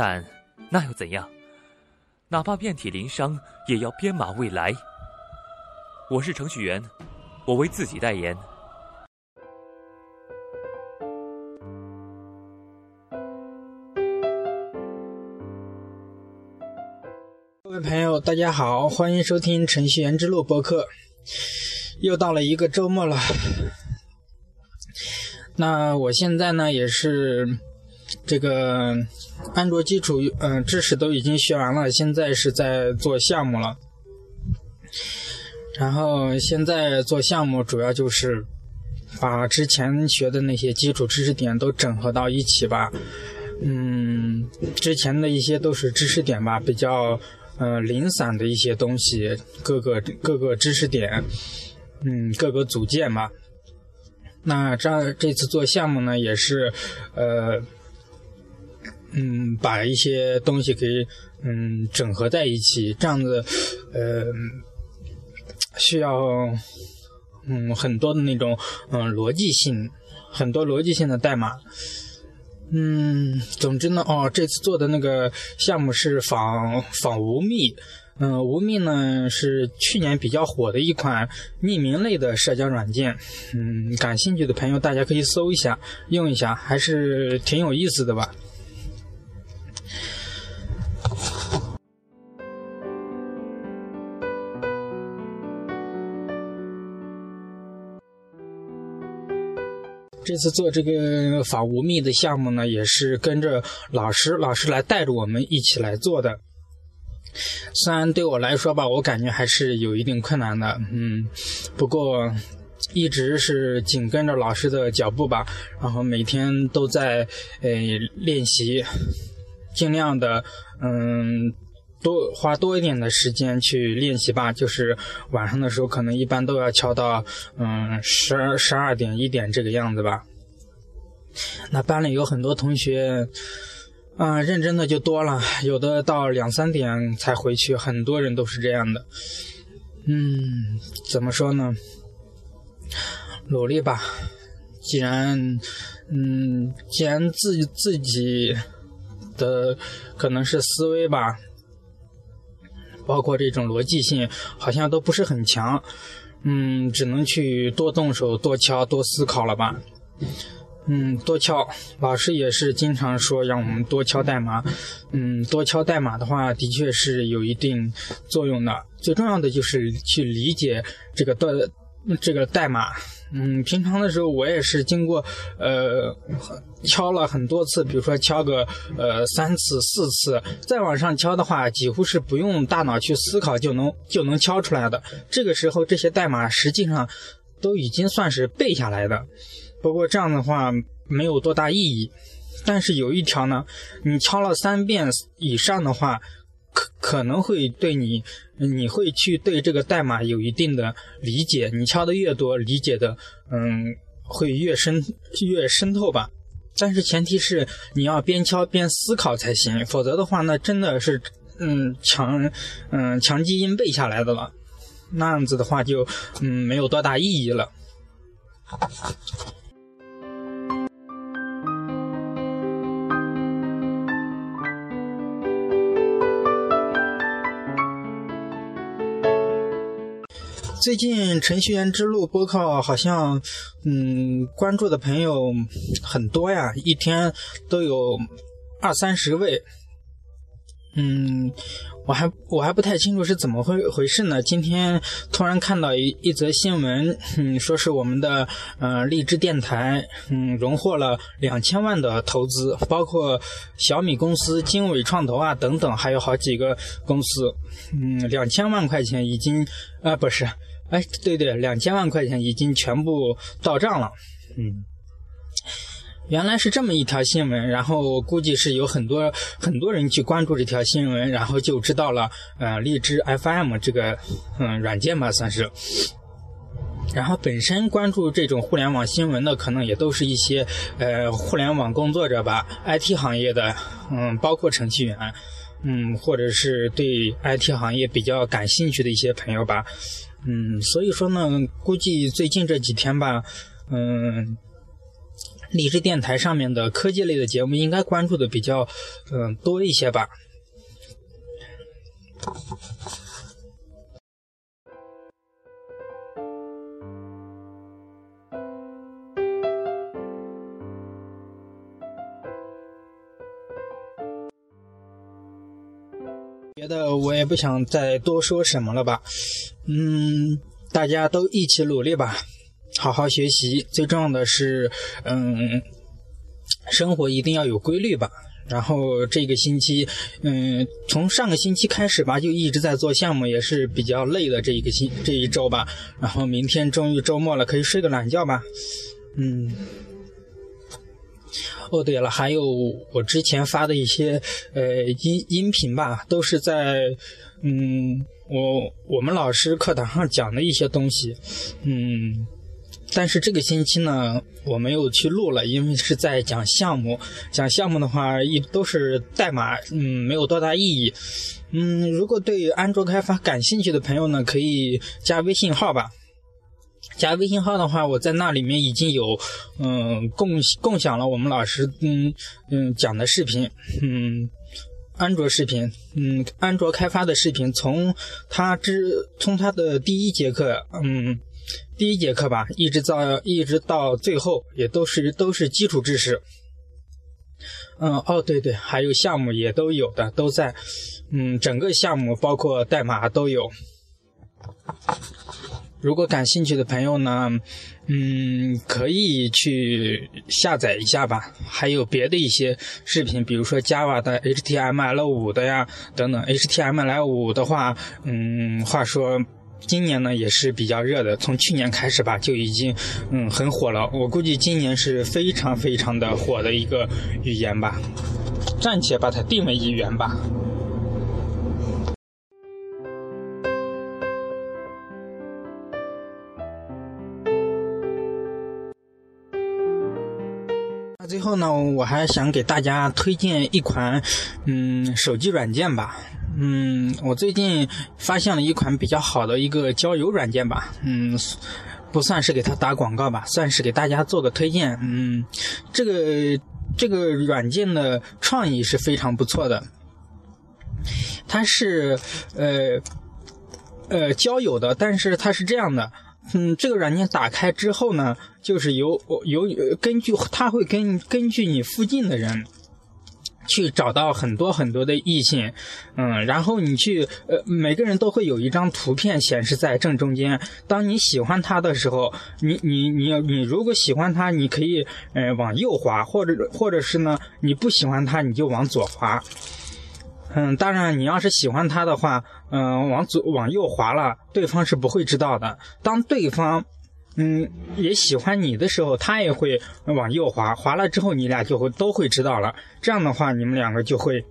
但那又怎样？哪怕遍体鳞伤，也要编码未来。我是程序员，我为自己代言。各位朋友，大家好，欢迎收听程序员之路播客。又到了一个周末了，那我现在呢也是这个安卓基础嗯知识都已经学完了，现在是在做项目了。然后现在做项目主要就是把之前学的那些基础知识点都整合到一起吧。嗯，之前的一些都是知识点吧，比较呃零散的一些东西，各个各个知识点。嗯，各个组件吧，那这这次做项目呢，也是，呃，嗯，把一些东西给嗯整合在一起，这样子，呃，需要嗯很多的那种嗯逻辑性，很多逻辑性的代码，嗯，总之呢，哦，这次做的那个项目是仿仿无密。嗯，无密呢是去年比较火的一款匿名类的社交软件。嗯，感兴趣的朋友大家可以搜一下，用一下，还是挺有意思的吧。这次做这个仿无密的项目呢，也是跟着老师，老师来带着我们一起来做的。虽然对我来说吧，我感觉还是有一定困难的，嗯，不过一直是紧跟着老师的脚步吧，然后每天都在呃练习，尽量的嗯多花多一点的时间去练习吧，就是晚上的时候可能一般都要敲到嗯十二十二点一点这个样子吧。那班里有很多同学。嗯，认真的就多了，有的到两三点才回去，很多人都是这样的。嗯，怎么说呢？努力吧。既然，嗯，既然自己自己的可能是思维吧，包括这种逻辑性，好像都不是很强。嗯，只能去多动手、多敲、多思考了吧。嗯，多敲，老师也是经常说让我们多敲代码。嗯，多敲代码的话，的确是有一定作用的。最重要的就是去理解这个代这个代码。嗯，平常的时候我也是经过呃敲了很多次，比如说敲个呃三次四次，再往上敲的话，几乎是不用大脑去思考就能就能敲出来的。这个时候这些代码实际上都已经算是背下来的。不过这样的话没有多大意义，但是有一条呢，你敲了三遍以上的话，可能会对你，你会去对这个代码有一定的理解。你敲的越多，理解的嗯会越深越深透吧。但是前提是你要边敲边思考才行，否则的话那真的是嗯强嗯强基因背下来的了，那样子的话就嗯没有多大意义了。最近程序员之路播客好像，嗯，关注的朋友很多呀，一天都有二三十位。嗯，我还我还不太清楚是怎么回回事呢。今天突然看到一一则新闻，嗯，说是我们的呃荔枝电台，嗯，荣获了两千万的投资，包括小米公司、经纬创投啊等等，还有好几个公司，嗯，两千万块钱已经啊不是。哎，对对，两千万块钱已经全部到账了，嗯，原来是这么一条新闻，然后估计是有很多很多人去关注这条新闻，然后就知道了，呃，荔枝 FM 这个嗯软件吧，算是。然后本身关注这种互联网新闻的，可能也都是一些呃互联网工作者吧，IT 行业的，嗯，包括程序员，嗯，或者是对 IT 行业比较感兴趣的一些朋友吧，嗯，所以说呢，估计最近这几天吧，嗯。励志电台上面的科技类的节目应该关注的比较，嗯，多一些吧。别的我也不想再多说什么了吧，嗯，大家都一起努力吧。好好学习，最重要的是，嗯，生活一定要有规律吧。然后这个星期，嗯，从上个星期开始吧，就一直在做项目，也是比较累的这一个星这一周吧。然后明天终于周末了，可以睡个懒觉吧。嗯。哦，对了，还有我之前发的一些呃音音频吧，都是在嗯我我们老师课堂上讲的一些东西，嗯。但是这个星期呢，我没有去录了，因为是在讲项目。讲项目的话，一都是代码，嗯，没有多大意义。嗯，如果对安卓开发感兴趣的朋友呢，可以加微信号吧。加微信号的话，我在那里面已经有，嗯，共共享了我们老师，嗯嗯讲的视频，嗯，安卓视频，嗯，安卓开发的视频，从他之从他的第一节课，嗯。第一节课吧，一直到一直到最后，也都是都是基础知识。嗯，哦，对对，还有项目也都有的，都在。嗯，整个项目包括代码都有。如果感兴趣的朋友呢，嗯，可以去下载一下吧。还有别的一些视频，比如说 Java 的 HTML5 的呀，等等。HTML5 的话，嗯，话说。今年呢也是比较热的，从去年开始吧就已经嗯很火了。我估计今年是非常非常的火的一个语言吧，暂且把它定为语言吧。最后呢，我还想给大家推荐一款嗯手机软件吧。嗯，我最近发现了一款比较好的一个交友软件吧，嗯，不算是给他打广告吧，算是给大家做个推荐。嗯，这个这个软件的创意是非常不错的，它是呃呃交友的，但是它是这样的，嗯，这个软件打开之后呢，就是由由根据它会根根据你附近的人。去找到很多很多的异性，嗯，然后你去，呃，每个人都会有一张图片显示在正中间。当你喜欢他的时候，你你你你如果喜欢他，你可以，呃，往右滑，或者或者是呢，你不喜欢他，你就往左滑。嗯，当然，你要是喜欢他的话，嗯，往左往右滑了，对方是不会知道的。当对方。嗯，也喜欢你的时候，他也会往右滑，滑了之后你俩就会都会知道了。这样的话，你们两个就会，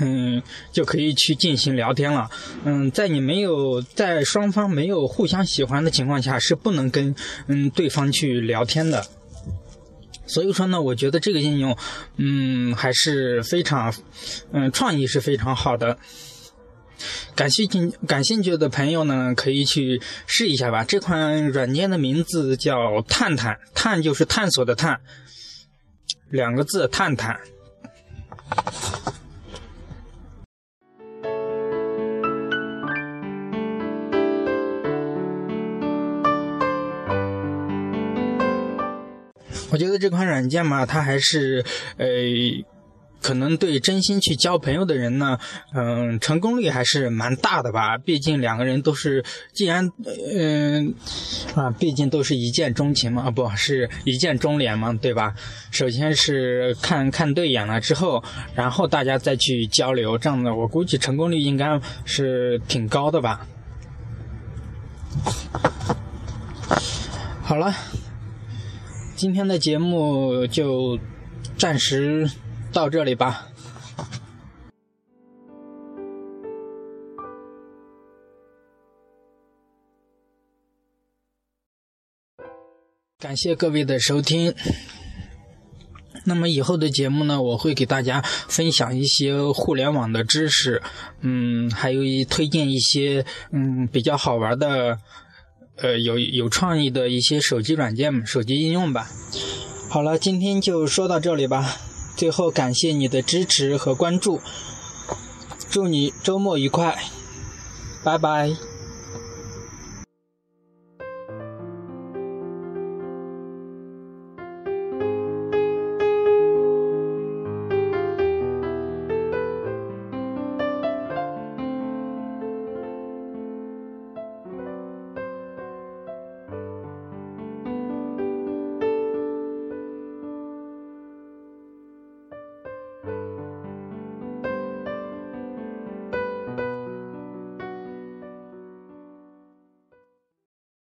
嗯，就可以去进行聊天了。嗯，在你没有在双方没有互相喜欢的情况下，是不能跟嗯对方去聊天的。所以说呢，我觉得这个应用，嗯，还是非常，嗯，创意是非常好的。感兴趣感兴趣的朋友呢，可以去试一下吧。这款软件的名字叫“探探”，探就是探索的探，两个字“探探”。我觉得这款软件嘛，它还是呃。可能对真心去交朋友的人呢，嗯，成功率还是蛮大的吧。毕竟两个人都是，既然，嗯，啊，毕竟都是一见钟情嘛，啊，不是一见钟脸嘛，对吧？首先是看看对眼了之后，然后大家再去交流，这样的我估计成功率应该是挺高的吧。好了。今天的节目就暂时到这里吧。感谢各位的收听。那么以后的节目呢，我会给大家分享一些互联网的知识，嗯，还有一推荐一些嗯比较好玩的，呃有有创意的一些手机软件、手机应用吧。好了，今天就说到这里吧。最后感谢你的支持和关注，祝你周末愉快，拜拜。